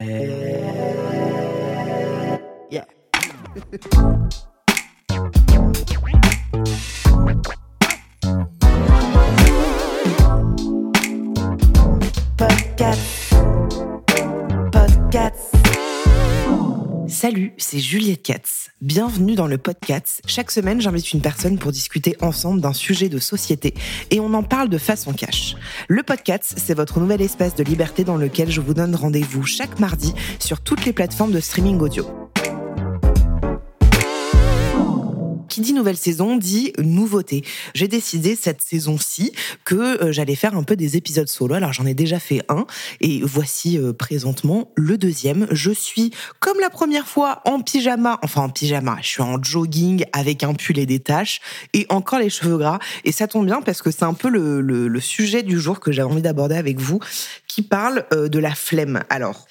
Eh. Yeah. Salut, c'est Juliette Katz. Bienvenue dans le podcast. Chaque semaine, j'invite une personne pour discuter ensemble d'un sujet de société et on en parle de façon cash. Le podcast, c'est votre nouvel espace de liberté dans lequel je vous donne rendez-vous chaque mardi sur toutes les plateformes de streaming audio. Qui dit nouvelle saison dit nouveauté. J'ai décidé cette saison-ci que euh, j'allais faire un peu des épisodes solo. Alors j'en ai déjà fait un et voici euh, présentement le deuxième. Je suis comme la première fois en pyjama, enfin en pyjama, je suis en jogging avec un pull et des taches et encore les cheveux gras. Et ça tombe bien parce que c'est un peu le, le- sujet du jour que j'avais envie d'aborder avec vous qui parle euh, de la flemme. Alors,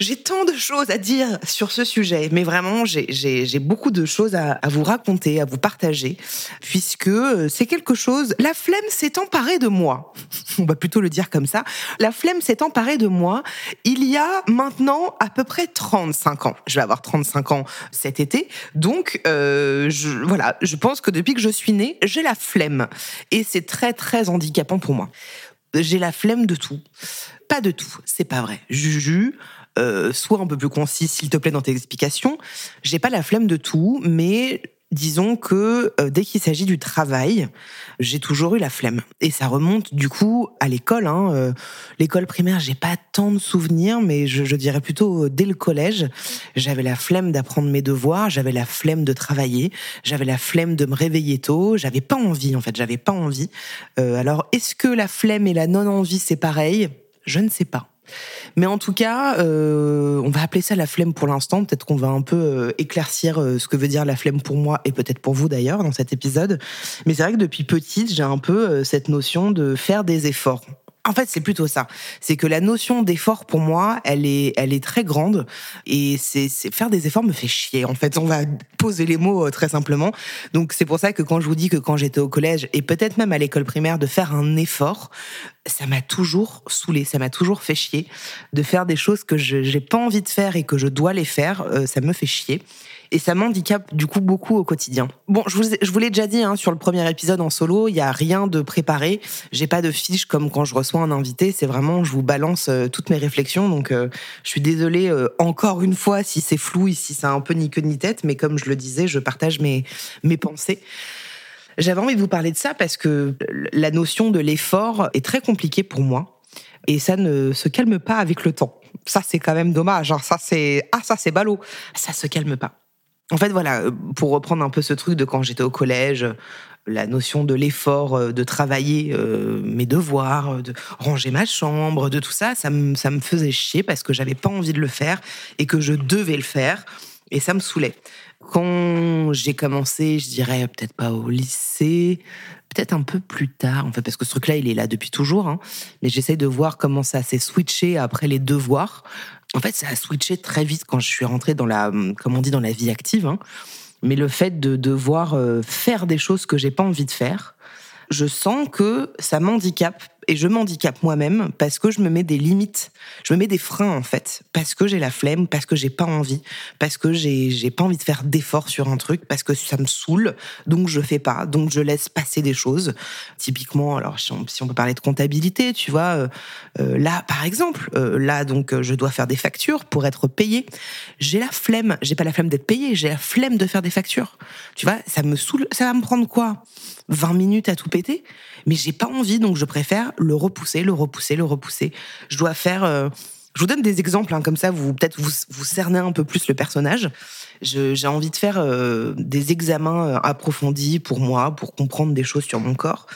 j'ai tant de choses à dire sur ce sujet, mais vraiment, j'ai- beaucoup de choses à, vous raconter, à vous partager, puisque euh, c'est quelque chose. La flemme s'est emparée de moi. On va plutôt le dire comme ça. La flemme s'est emparée de moi il y a maintenant à peu près 35 ans. Je vais avoir 35 ans cet été, donc euh, voilà, je pense que depuis que je suis née, j'ai la flemme, et c'est très très handicapant pour moi. J'ai la flemme de tout. Pas de tout, c'est pas vrai. Juju, euh, sois un peu plus concis, s'il te plaît, dans tes explications. J'ai pas la flemme de tout, mais disons que euh, dès qu'il s'agit du travail, j'ai toujours eu la flemme. Et ça remonte du coup à l'école. Hein. Euh, l'école primaire, j'ai pas tant de souvenirs, mais je, dirais plutôt euh, dès le collège, j'avais la flemme d'apprendre mes devoirs, j'avais la flemme de travailler, j'avais la flemme de me réveiller tôt, j'avais pas envie en fait, j'avais pas envie. Alors, est-ce que la flemme et la non-envie c'est pareil? Je ne sais pas. Mais en tout cas, euh, on va appeler ça la flemme pour l'instant. Peut-être qu'on va un peu euh, éclaircir euh, ce que veut dire la flemme pour moi et peut-être pour vous d'ailleurs dans cet épisode. Mais c'est vrai que depuis petite, j'ai un peu cette notion de faire des efforts. En fait, c'est plutôt ça. C'est que la notion d'effort pour moi, elle est, elle est très grande et c'est, faire des efforts me fait chier. En fait, on va poser les mots très simplement. Donc c'est pour ça que quand je vous dis que quand j'étais au collège et peut-être même à l'école primaire de faire un effort, ça m'a toujours saoulé, ça m'a toujours fait chier de faire des choses que je j'ai pas envie de faire et que je dois les faire. euh, ça me fait chier. Et ça m'handicape du coup beaucoup au quotidien. Bon, je vous, je vous l'ai déjà dit hein, sur le premier épisode en solo, il y a rien de préparé. J'ai pas de fiche comme quand je reçois un invité. C'est vraiment, je vous balance euh, toutes mes réflexions. Donc, euh, je suis désolée euh, encore une fois si c'est flou, si c'est un peu ni queue ni tête. Mais comme je le disais, je partage mes mes pensées. J'avais envie de vous parler de ça parce que la notion de l'effort est très compliquée pour moi et ça ne se calme pas avec le temps. Ça c'est quand même dommage. hein. Ça c'est ah ça c'est ballot. Ça se calme pas. En fait voilà, pour reprendre un peu ce truc de quand j'étais au collège, la notion de l'effort, euh, de travailler euh, mes devoirs, de ranger ma chambre, de tout ça, ça me ça me faisait chier parce que j'avais pas envie de le faire et que je devais le faire et ça me saoulait. Quand j'ai commencé, je dirais peut-être pas au lycée, peut-être un peu plus tard, en fait, parce que ce truc-là, il est là depuis toujours, hein, mais j'essaie de voir comment ça s'est switché après les devoirs. En fait, ça a switché très vite quand je suis rentrée dans la, comme on dit, dans la vie active. hein. Mais le fait de devoir euh, faire des choses que j'ai pas envie de faire, je sens que ça m'handicape et je m'handicape moi-même parce que je me mets des limites, je me mets des freins en fait, parce que j'ai la flemme, parce que j'ai pas envie, parce que j'ai pas envie de faire d'efforts sur un truc, parce que ça me saoule, donc je fais pas, donc je laisse passer des choses. Typiquement, alors si on, peut parler de comptabilité, tu vois, euh, euh, là par exemple, euh, là donc je dois faire des factures pour être payé. J'ai la flemme, j'ai pas la flemme d'être payé, j'ai la flemme de faire des factures. Tu vois, ça me saoule, ça va me prendre quoi? 20 minutes à tout péter, mais j'ai pas envie, donc je préfère le repousser, le repousser, le repousser. Je dois faire. euh, je vous donne des exemples, hein, comme ça, vous peut-être vous, vous cernez un peu plus le personnage. J'ai envie de faire euh, des examens euh, approfondis pour moi, pour comprendre des choses sur mon corps.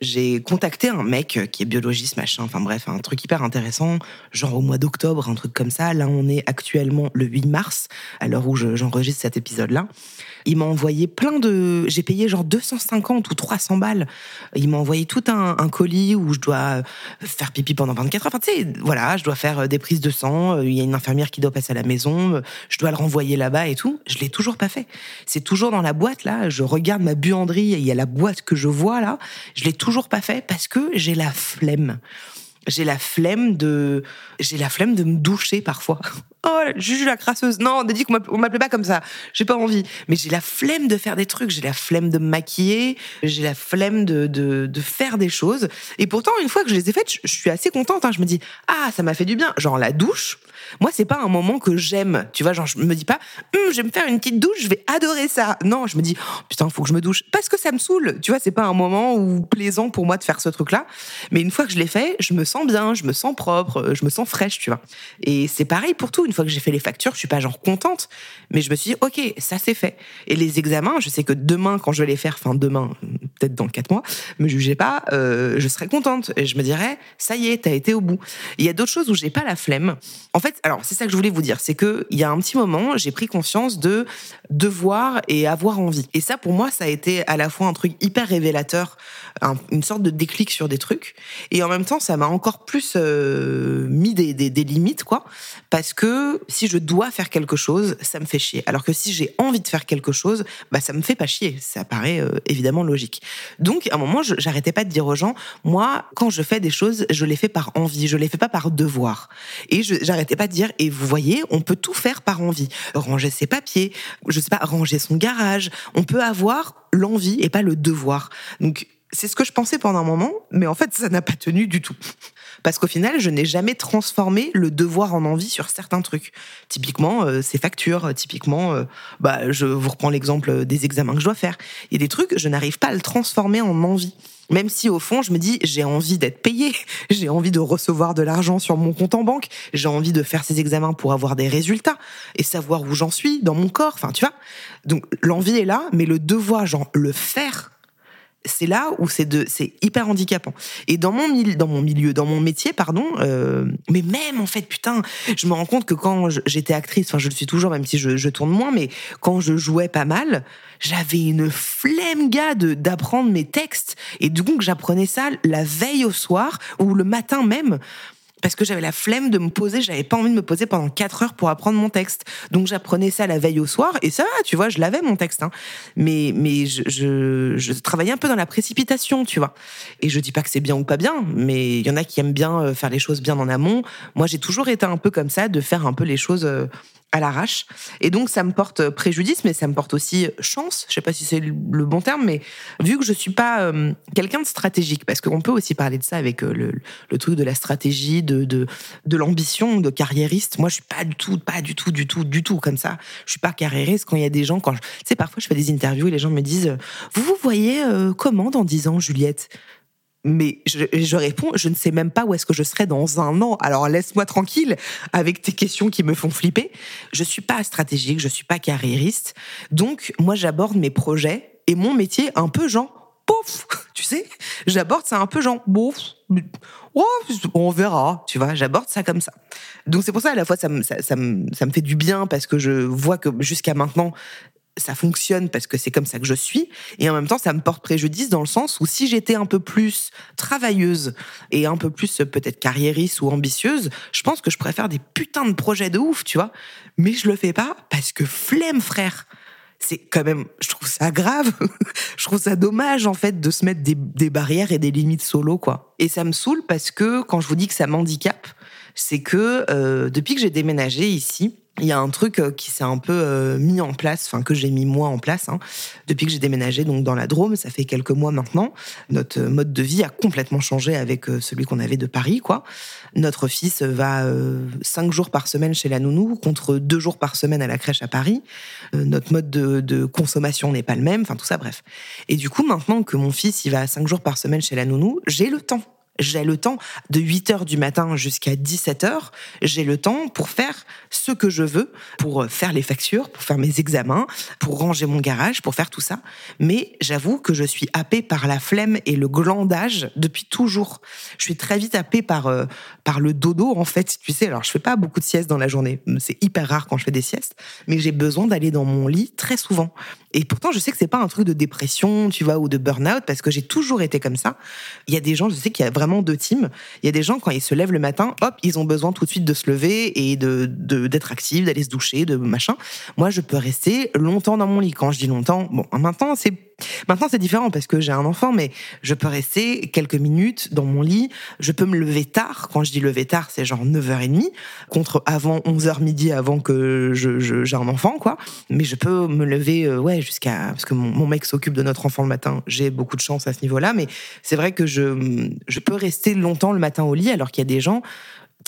J'ai contacté un mec qui est biologiste, machin, enfin bref, un truc hyper intéressant, genre au mois d'octobre, un truc comme ça. Là, on est actuellement le 8 mars, à l'heure où j'enregistre cet épisode-là. Il m'a envoyé plein de. J'ai payé genre 250 ou 300 balles. Il m'a envoyé tout un, colis où je dois faire pipi pendant 24 heures. Enfin, tu sais, voilà, je dois faire des prises de sang. Il y a une infirmière qui doit passer à la maison. Je dois le renvoyer là-bas et tout. Je l'ai toujours pas fait. C'est toujours dans la boîte là. Je regarde ma buanderie et il y a la boîte que je vois là. Je l'ai toujours pas fait parce que j'ai la flemme j'ai la flemme de j'ai la flemme de me doucher parfois. Oh, Juju la crasseuse. Non, on a dit qu'on m'appelait pas comme ça. J'ai pas envie. Mais j'ai la flemme de faire des trucs. J'ai la flemme de me maquiller. J'ai la flemme de, faire des choses. Et pourtant, une fois que je les ai faites, je, suis assez contente. Hein. Je me dis, ah, ça m'a fait du bien. Genre la douche. Moi, c'est pas un moment que j'aime. Tu vois, genre, je me dis pas, hum, je vais me faire une petite douche, je vais adorer ça. Non, je me dis, oh, putain, faut que je me douche. Parce que ça me saoule. Tu vois, c'est pas un moment où plaisant pour moi de faire ce truc-là. Mais une fois que je l'ai fait, je me sens bien, je me sens propre, je me sens fraîche, tu vois. Et c'est pareil pour tout. Une fois que j'ai fait les factures, je suis pas genre contente, mais je me suis dit, ok, ça c'est fait. Et les examens, je sais que demain, quand je vais les faire, enfin demain, peut-être dans quatre mois, me jugez pas, euh, je serai contente. Et je me dirais, ça y est, t'as été au bout. Il y a d'autres choses où j'ai pas la flemme. En fait, alors c'est ça que je voulais vous dire, c'est que il y a un petit moment, j'ai pris conscience de devoir et avoir envie. Et ça, pour moi, ça a été à la fois un truc hyper révélateur, une sorte de déclic sur des trucs, et en même temps, ça m'a encore plus euh, mis des, des, des limites, quoi, parce que si je dois faire quelque chose, ça me fait chier. Alors que si j'ai envie de faire quelque chose, bah ça me fait pas chier. Ça paraît euh, évidemment logique. Donc à un moment, j'arrêtais pas de dire aux gens, moi, quand je fais des choses, je les fais par envie, je les fais pas par devoir. Et j'arrêtais pas de dire, et vous voyez, on peut tout faire par envie. Ranger ses papiers, je sais pas, ranger son garage. On peut avoir l'envie et pas le devoir. Donc c'est ce que je pensais pendant un moment, mais en fait, ça n'a pas tenu du tout. Parce qu'au final, je n'ai jamais transformé le devoir en envie sur certains trucs. Typiquement, euh, ces factures, typiquement, euh, bah, je vous reprends l'exemple des examens que je dois faire. Il y a des trucs, je n'arrive pas à le transformer en envie. Même si au fond, je me dis, j'ai envie d'être payé, j'ai envie de recevoir de l'argent sur mon compte en banque, j'ai envie de faire ces examens pour avoir des résultats et savoir où j'en suis dans mon corps. Enfin, tu vois. Donc, l'envie est là, mais le devoir, genre, le faire, c'est là où c'est de c'est hyper handicapant. Et dans mon milieu, dans mon milieu, dans mon métier, pardon, euh, mais même en fait, putain, je me rends compte que quand j'étais actrice, enfin je le suis toujours, même si je, tourne moins, mais quand je jouais pas mal, j'avais une flemme gars d'apprendre mes textes et du coup j'apprenais ça la veille au soir ou le matin même parce que j'avais la flemme de me poser, j'avais pas envie de me poser pendant quatre heures pour apprendre mon texte. Donc j'apprenais ça la veille au soir et ça tu vois, je l'avais mon texte. Hein. Mais mais je, je, je, travaillais un peu dans la précipitation, tu vois. Et je dis pas que c'est bien ou pas bien, mais il y en a qui aiment bien euh, faire les choses bien en amont. Moi, j'ai toujours été un peu comme ça, de faire un peu les choses euh, à l'arrache. Et donc, ça me porte préjudice, mais ça me porte aussi chance. Je sais pas si c'est le bon terme, mais vu que je suis pas euh, quelqu'un de stratégique, parce qu'on peut aussi parler de ça avec euh, le, le, truc de la stratégie, de, de, de l'ambition, de carriériste. Moi, je suis pas du tout, pas du tout, du tout, du tout comme ça. Je suis pas carriériste quand il y a des gens, quand tu sais, parfois je fais des interviews et les gens me disent, vous vous voyez euh, comment dans dix ans, Juliette? Mais je, réponds, je ne sais même pas où est-ce que je serai dans un an. Alors laisse-moi tranquille avec tes questions qui me font flipper. Je suis pas stratégique, je suis pas carriériste. Donc moi j'aborde mes projets et mon métier un peu genre pouf, tu sais, j'aborde ça un peu genre bouf. Oh, on verra, tu vois, j'aborde ça comme ça. Donc c'est pour ça à la fois ça me, ça, me, ça me fait du bien parce que je vois que jusqu'à maintenant ça fonctionne parce que c'est comme ça que je suis. Et en même temps, ça me porte préjudice dans le sens où si j'étais un peu plus travailleuse et un peu plus peut-être carriériste ou ambitieuse, je pense que je faire des putains de projets de ouf, tu vois. Mais je le fais pas parce que flemme, frère. C'est quand même, je trouve ça grave. je trouve ça dommage, en fait, de se mettre des, des barrières et des limites solo, quoi. Et ça me saoule parce que quand je vous dis que ça m'handicape, c'est que euh, depuis que j'ai déménagé ici, il y a un truc euh, qui s'est un peu euh, mis en place, enfin que j'ai mis moi en place hein, depuis que j'ai déménagé donc dans la Drôme, ça fait quelques mois maintenant. Notre mode de vie a complètement changé avec euh, celui qu'on avait de Paris, quoi. Notre fils va cinq jours par semaine chez la nounou contre deux jours par semaine à la crèche à Paris. notre mode de, de consommation n'est pas le même, enfin tout ça, bref. Et du coup, maintenant que mon fils il va cinq jours par semaine chez la nounou, j'ai le temps J'ai le temps de 8 heures du matin jusqu'à 17 heures. J'ai le temps pour faire ce que je veux, pour faire les factures, pour faire mes examens, pour ranger mon garage, pour faire tout ça. Mais j'avoue que je suis happée par la flemme et le glandage depuis toujours. Je suis très vite happée par, euh, par le dodo, en fait. Tu sais, alors je fais pas beaucoup de siestes dans la journée. C'est hyper rare quand je fais des siestes. Mais j'ai besoin d'aller dans mon lit très souvent. Et pourtant, je sais que c'est pas un truc de dépression, tu vois, ou de burn-out, parce que j'ai toujours été comme ça. Il y a des gens, je sais qu'il y a vraiment deux teams. Il y a des gens, quand ils se lèvent le matin, hop, ils ont besoin tout de suite de se lever et de, d'être actifs, d'aller se doucher, de machin. Moi, je peux rester longtemps dans mon lit. Quand je dis longtemps, bon, maintenant, c'est Maintenant, c'est différent parce que j'ai un enfant, mais je peux rester quelques minutes dans mon lit. Je peux me lever tard. Quand je dis lever tard, c'est genre 9h30 contre avant 11h midi avant que je, j'ai un enfant, quoi. Mais je peux me lever, euh, ouais, jusqu'à, parce que mon, mon mec s'occupe de notre enfant le matin. J'ai beaucoup de chance à ce niveau-là, mais c'est vrai que je, je peux rester longtemps le matin au lit alors qu'il y a des gens,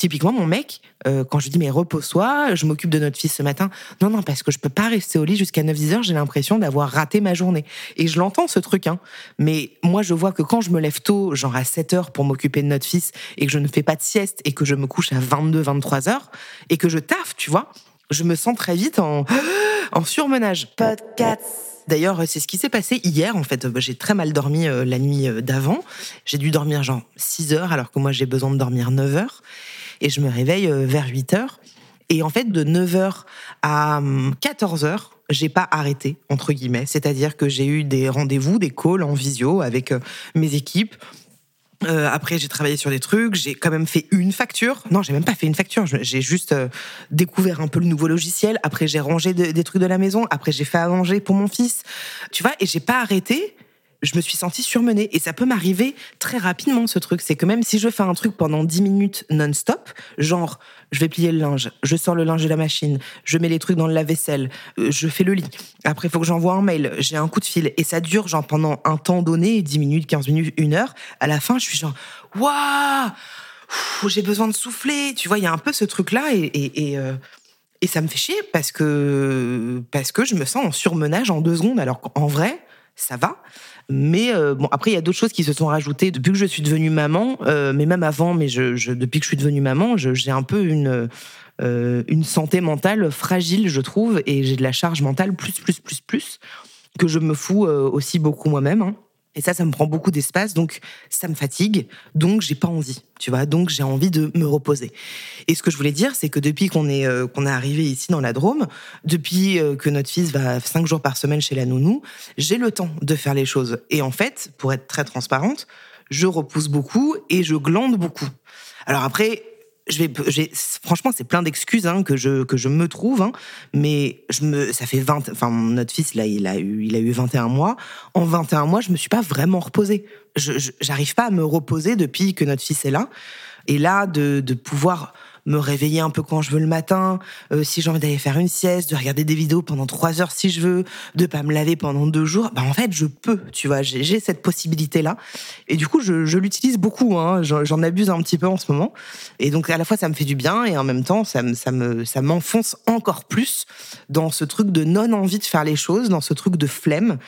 typiquement mon mec, euh, quand je dis mais repose-toi, je m'occupe de notre fils ce matin. Non, non, parce que je peux pas rester au lit jusqu'à 9-10 heures, j'ai l'impression d'avoir raté ma journée. Et je l'entends ce truc, hein. Mais moi, je vois que quand je me lève tôt, genre à 7 heures pour m'occuper de notre fils, et que je ne fais pas de sieste, et que je me couche à 22-23 heures, et que je taffe, tu vois, je me sens très vite en, en surmenage. Podcast. D'ailleurs, c'est ce qui s'est passé hier. En fait, j'ai très mal dormi euh, la nuit euh, d'avant. J'ai dû dormir genre 6 heures, alors que moi j'ai besoin de dormir 9 heures et je me réveille euh, vers 8 heures. Et en fait, de 9 heures à 14 hum, j'ai pas arrêté entre guillemets. C'est-à-dire que j'ai eu des rendez-vous, des calls en visio avec euh, mes équipes. Euh, après, j'ai travaillé sur des trucs. J'ai quand même fait une facture. Non, j'ai même pas fait une facture. J'ai juste découvert un peu le nouveau logiciel. Après, j'ai rangé des trucs de la maison. Après, j'ai fait à manger pour mon fils. Tu vois, et j'ai pas arrêté je me suis sentie surmenée. Et ça peut m'arriver très rapidement, ce truc. C'est que même si je fais un truc pendant 10 minutes non-stop, genre, je vais plier le linge, je sors le linge de la machine, je mets les trucs dans le lave-vaisselle, euh, je fais le lit. Après, il faut que j'envoie un mail, j'ai un coup de fil. Et ça dure, genre, pendant un temps donné, 10 minutes, 15 minutes, une heure. À la fin, je suis genre, waouh! J'ai besoin de souffler. Tu vois, il y a un peu ce truc-là. Et, et, et euh, et ça me fait chier parce que, parce que je me sens en surmenage en deux secondes, alors qu'en vrai, ça va. Mais euh, bon, après, il y a d'autres choses qui se sont rajoutées depuis que je suis devenue maman, euh, mais même avant, mais je, depuis que je suis devenue maman, j'ai un peu une, euh, une santé mentale fragile, je trouve, et j'ai de la charge mentale plus, plus, plus, plus, que je me fous aussi beaucoup moi-même. Hein. Et ça, ça me prend beaucoup d'espace, donc ça me fatigue, donc j'ai pas envie, tu vois, donc j'ai envie de me reposer. Et ce que je voulais dire, c'est que depuis qu'on est euh, qu'on est arrivé ici dans la Drôme, depuis euh, que notre fils va cinq jours par semaine chez la nounou, j'ai le temps de faire les choses. Et en fait, pour être très transparente, je repousse beaucoup et je glande beaucoup. Alors après, franchement, c'est plein d'excuses hein, que je que je me trouve, hein, mais ça fait 20, enfin notre fils là, il a eu, il a eu 21 mois. En 21 mois, je me suis pas vraiment reposée. Je, j'arrive pas à me reposer depuis que notre fils est là. Et là, de, de pouvoir me réveiller un peu quand je veux le matin, euh, si j'ai envie d'aller faire une sieste, de regarder des vidéos pendant trois heures si je veux, de pas me laver pendant deux jours, bah en fait je peux, tu vois, j'ai cette possibilité là, et du coup je, l'utilise beaucoup, hein, j'en abuse un petit peu en ce moment, et donc à la fois ça me fait du bien et en même temps ça ça me ça m'enfonce encore plus dans ce truc de non envie de faire les choses, dans ce truc de flemme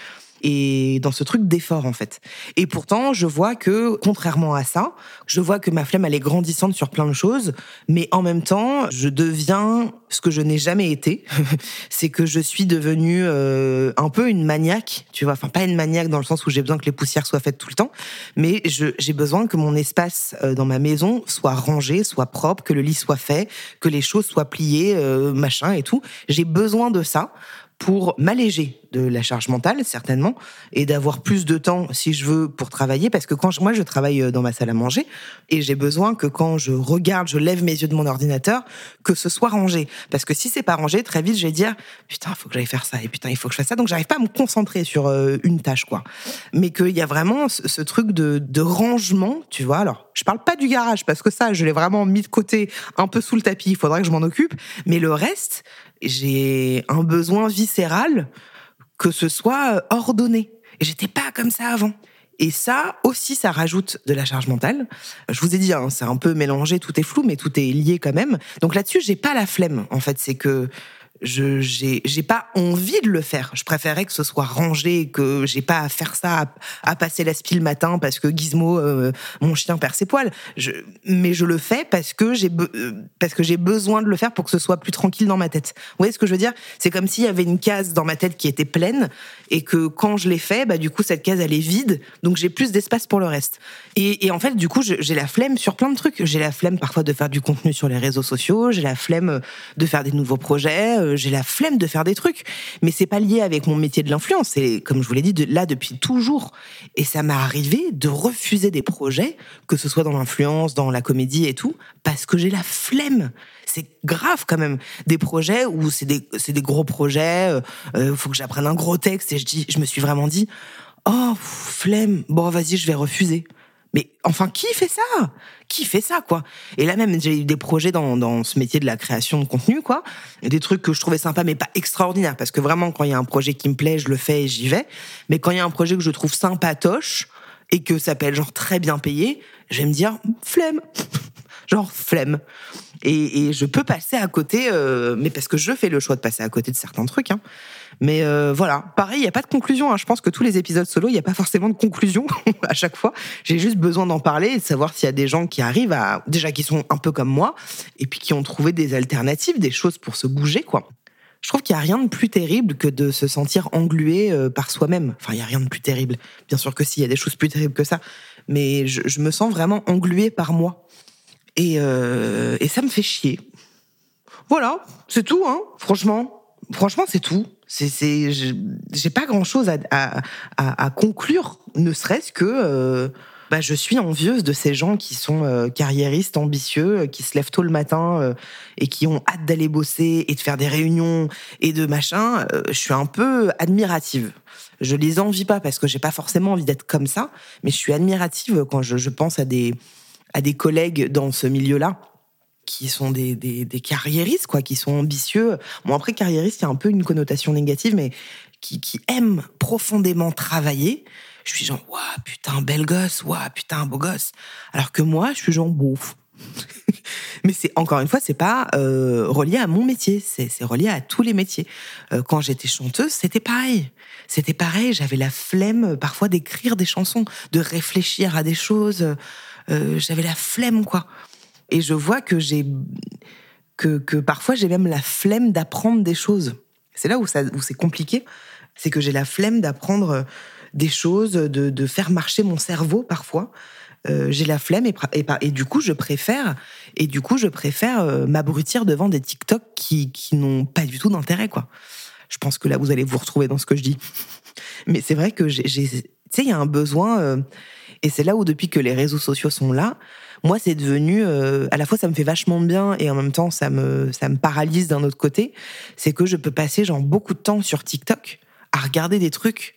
et dans ce truc d'effort en fait. Et pourtant, je vois que contrairement à ça, je vois que ma flemme elle est grandissante sur plein de choses, mais en même temps, je deviens ce que je n'ai jamais été, c'est que je suis devenue euh, un peu une maniaque, tu vois, enfin pas une maniaque dans le sens où j'ai besoin que les poussières soient faites tout le temps, mais j'ai besoin que mon espace euh, dans ma maison soit rangé, soit propre, que le lit soit fait, que les choses soient pliées, euh, machin et tout. J'ai besoin de ça pour m'alléger de la charge mentale, certainement, et d'avoir plus de temps, si je veux, pour travailler. Parce que quand je, moi, je travaille euh, dans ma salle à manger, et j'ai besoin que quand je regarde, je lève mes yeux de mon ordinateur, que ce soit rangé. Parce que si c'est pas rangé, très vite, je vais dire, putain, il faut que j'aille faire ça, et putain, il faut que je fasse ça. Donc, j'arrive pas à me concentrer sur euh, une tâche, quoi. Mais qu'il y a vraiment ce, truc de, de rangement, tu vois. Alors, je parle pas du garage, parce que ça, je l'ai vraiment mis de côté, un peu sous le tapis, il faudra que je m'en occupe. Mais le reste, j'ai un besoin viscéral que ce soit euh, ordonné. Et j'étais pas comme ça avant. Et ça aussi, ça rajoute de la charge mentale. Je vous ai dit, hein, c'est un peu mélangé, tout est flou, mais tout est lié quand même. Donc là-dessus, j'ai pas la flemme. En fait, c'est que je j'ai pas envie de le faire. Je préférerais que ce soit rangé, que j'ai pas à faire ça, à, passer la spie le matin parce que Gizmo, euh, mon chien perd ses poils. Je, mais je le fais parce que j'ai euh, parce que j'ai besoin de le faire pour que ce soit plus tranquille dans ma tête. Vous voyez ce que je veux dire? C'est comme s'il y avait une case dans ma tête qui était pleine et que quand je l'ai fait, bah du coup cette case elle est vide, donc j'ai plus d'espace pour le reste. Et, et en fait du coup j'ai la flemme sur plein de trucs. J'ai la flemme parfois de faire du contenu sur les réseaux sociaux, j'ai la flemme de faire des nouveaux projets euh, j'ai la flemme de faire des trucs. Mais c'est pas lié avec mon métier de l'influence. C'est, comme je vous l'ai dit, là depuis toujours. Et ça m'est arrivé de refuser des projets, que ce soit dans l'influence, dans la comédie et tout, parce que j'ai la flemme. C'est grave quand même. Des projets où c'est des, c'est des gros projets, il euh, euh, faut que j'apprenne un gros texte et je dis, je me suis vraiment dit, oh, flemme, bon, vas-y, je vais refuser. Mais enfin, qui fait ça? Qui fait ça, quoi? Et là même, j'ai eu des projets dans, dans ce métier de la création de contenu, quoi. Des trucs que je trouvais sympas, mais pas extraordinaires. Parce que vraiment, quand il y a un projet qui me plaît, je le fais et j'y vais. Mais quand il y a un projet que je trouve sympatoche et que ça être genre très bien payé, je vais me dire, flemme genre flemme. Et, et, je peux passer à côté, euh, mais parce que je fais le choix de passer à côté de certains trucs. Hein. Mais euh, voilà, pareil, il n'y a pas de conclusion. Hein. Je pense que tous les épisodes solo, il n'y a pas forcément de conclusion à chaque fois. J'ai juste besoin d'en parler et de savoir s'il y a des gens qui arrivent à, déjà qui sont un peu comme moi, et puis qui ont trouvé des alternatives, des choses pour se bouger, quoi. Je trouve qu'il n'y a rien de plus terrible que de se sentir englué euh, par soi-même. Enfin, il n'y a rien de plus terrible. Bien sûr que si, il y a des choses plus terribles que ça. Mais je, je me sens vraiment englué par moi. Et, euh, et ça me fait chier. Voilà, c'est tout, hein, franchement. Franchement, c'est tout. C'est, j'ai pas grand chose à, à, à, conclure, ne serait-ce que euh, bah, je suis envieuse de ces gens qui sont euh, carriéristes, ambitieux, euh, qui se lèvent tôt le matin euh, et qui ont hâte d'aller bosser et de faire des réunions et de machin. je suis un peu admirative. Je les envie pas parce que j'ai pas forcément envie d'être comme ça, mais je suis admirative quand je, je pense à des à des collègues dans ce milieu-là qui sont des, des, carriéristes, quoi, qui sont ambitieux. Bon, après, carriériste, il y a un peu une connotation négative, mais qui, qui aiment profondément travailler. Je suis genre, waouh, putain, bel gosse, waouh, putain, beau gosse. Alors que moi, je suis genre, bouf. mais c'est encore une fois, c'est pas euh, relié à mon métier, c'est relié à tous les métiers. Euh, quand j'étais chanteuse, c'était pareil. C'était pareil, j'avais la flemme parfois d'écrire des chansons, de réfléchir à des choses. Euh, j'avais la flemme, quoi. Et je vois que j'ai que, que parfois j'ai même la flemme d'apprendre des choses. C'est là où, où c'est compliqué, c'est que j'ai la flemme d'apprendre des choses, de, de, faire marcher mon cerveau parfois. Euh, j'ai la flemme et, et, du coup je préfère et du coup je préfère euh, m'abrutir devant des TikTok qui, qui n'ont pas du tout d'intérêt quoi. Je pense que là vous allez vous retrouver dans ce que je dis. Mais c'est vrai que j'ai, sais, il y a un besoin. Euh, et c'est là où, depuis que les réseaux sociaux sont là, moi, c'est devenu, euh, à la fois, ça me fait vachement bien et en même temps, ça me, ça me paralyse d'un autre côté. C'est que je peux passer, genre, beaucoup de temps sur TikTok à regarder des trucs,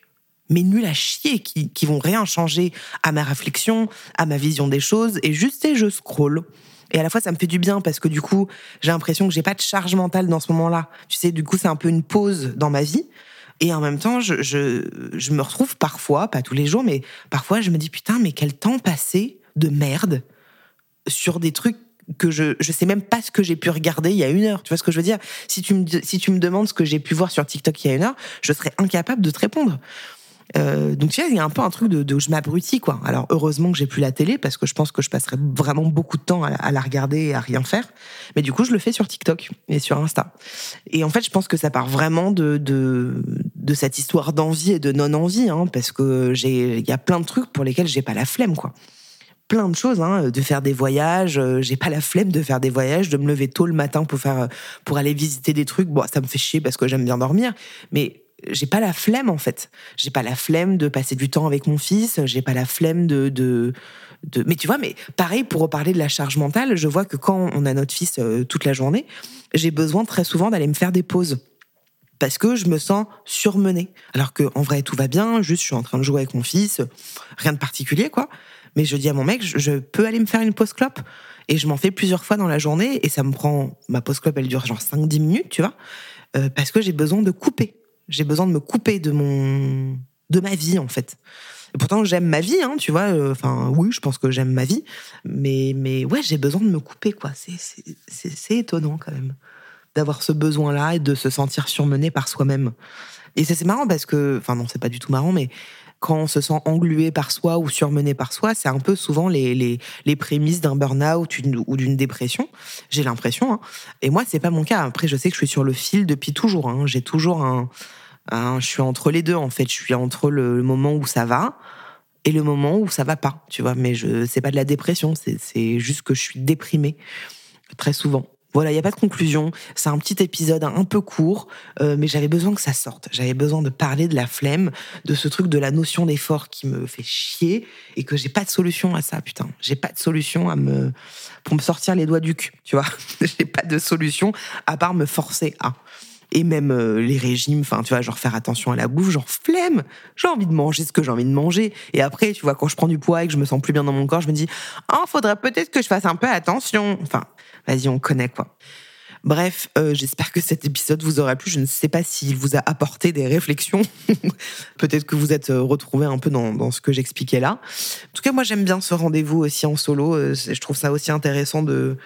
mais nuls à chier, qui, qui vont rien changer à ma réflexion, à ma vision des choses. Et juste, et je scroll. Et à la fois, ça me fait du bien parce que du coup, j'ai l'impression que j'ai pas de charge mentale dans ce moment-là. Tu sais, du coup, c'est un peu une pause dans ma vie. Et en même temps, je, je, me retrouve parfois, pas tous les jours, mais parfois je me dis putain, mais quel temps passé de merde sur des trucs que je je sais même pas ce que j'ai pu regarder il y a une heure. Tu vois ce que je veux dire? Si tu me si tu me demandes ce que j'ai pu voir sur TikTok il y a une heure, je serais incapable de te répondre. Euh, donc tu vois, il y a un peu un truc de, je m'abrutis quoi. Alors heureusement que j'ai plus la télé parce que je pense que je passerais vraiment beaucoup de temps à, la regarder et à rien faire. Mais du coup, je le fais sur TikTok et sur Insta. Et en fait, je pense que ça part vraiment de de, de cette histoire d'envie et de non envie, hein, parce que j'ai il y a plein de trucs pour lesquels j'ai pas la flemme quoi plein de choses, hein, de faire des voyages. Euh, j'ai pas la flemme de faire des voyages, de me lever tôt le matin pour faire, pour aller visiter des trucs. Bon, ça me fait chier parce que j'aime bien dormir, mais j'ai pas la flemme en fait. J'ai pas la flemme de passer du temps avec mon fils. J'ai pas la flemme de, de, de, Mais tu vois, mais pareil pour reparler de la charge mentale, je vois que quand on a notre fils euh, toute la journée, j'ai besoin très souvent d'aller me faire des pauses parce que je me sens surmenée. Alors que en vrai tout va bien, juste je suis en train de jouer avec mon fils, rien de particulier quoi. Mais je dis à mon mec, je, peux aller me faire une pause clope et je m'en fais plusieurs fois dans la journée et ça me prend ma pause clope elle dure genre 5 10 minutes, tu vois, euh, parce que j'ai besoin de couper j'ai besoin de me couper de mon de ma vie en fait. Et pourtant j'aime ma vie, hein, tu vois. Euh, enfin oui, je pense que j'aime ma vie, mais mais ouais, j'ai besoin de me couper quoi. C'est c'est étonnant quand même. d'avoir ce besoin-là et de se sentir surmené par soi-même. Et c'est marrant parce que, enfin non, c'est pas du tout marrant, mais quand on se sent englué par soi ou surmené par soi, c'est un peu souvent les, les, les prémices d'un burn-out ou d'une dépression. J'ai l'impression. Hein. Et moi, c'est pas mon cas. Après, je sais que je suis sur le fil depuis toujours. Hein. J'ai toujours un, Je suis entre les deux, en fait. Je suis entre le, moment où ça va et le moment où ça va pas, tu vois. Mais je, c'est pas de la dépression, c'est juste que je suis déprimée très souvent. Voilà, il n'y a pas de conclusion. C'est un petit épisode un peu court, euh, mais j'avais besoin que ça sorte. J'avais besoin de parler de la flemme, de ce truc de la notion d'effort qui me fait chier et que j'ai pas de solution à ça, putain. J'ai pas de solution à me pour me sortir les doigts du cul, tu vois. j'ai pas de solution à part me forcer à et même euh, les régimes, enfin, tu vois, genre faire attention à la bouffe, genre flemme. J'ai envie de manger ce que j'ai envie de manger. Et après, tu vois, quand je prends du poids et que je me sens plus bien dans mon corps, je me dis, ah, oh, faudrait peut-être que je fasse un peu attention. Enfin, vas-y, on connaît quoi. Bref, euh, j'espère que cet épisode vous aura plu. Je ne sais pas s'il vous a apporté des réflexions. Peut-être que vous êtes euh, retrouvés un peu dans, ce que j'expliquais là. En tout cas, moi, j'aime bien ce rendez-vous aussi en solo. Je trouve ça aussi intéressant de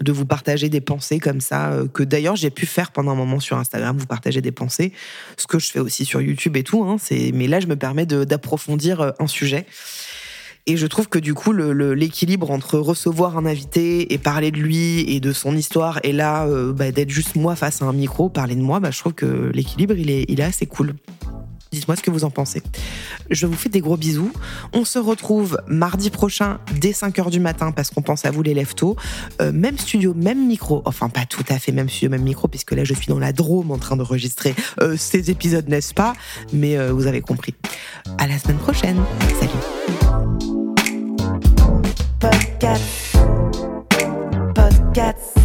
de vous partager des pensées comme ça, que d'ailleurs j'ai pu faire pendant un moment sur Instagram, vous partager des pensées, ce que je fais aussi sur YouTube et tout. Hein, mais là, je me permets d'approfondir un sujet. Et je trouve que du coup, l'équilibre entre recevoir un invité et parler de lui et de son histoire, et là, euh, bah, d'être juste moi face à un micro, parler de moi, bah, je trouve que l'équilibre, il est, il est assez cool. Dites-moi ce que vous en pensez. Je vous fais des gros bisous. On se retrouve mardi prochain dès 5h du matin parce qu'on pense à vous les lève-tôt. Euh, même studio, même micro. Enfin, pas tout à fait même studio, même micro puisque là je suis dans la Drôme en train d'enregistrer euh, ces épisodes, n'est-ce pas? Mais euh, vous avez compris. À la semaine prochaine. Salut. Podcast. Podcast.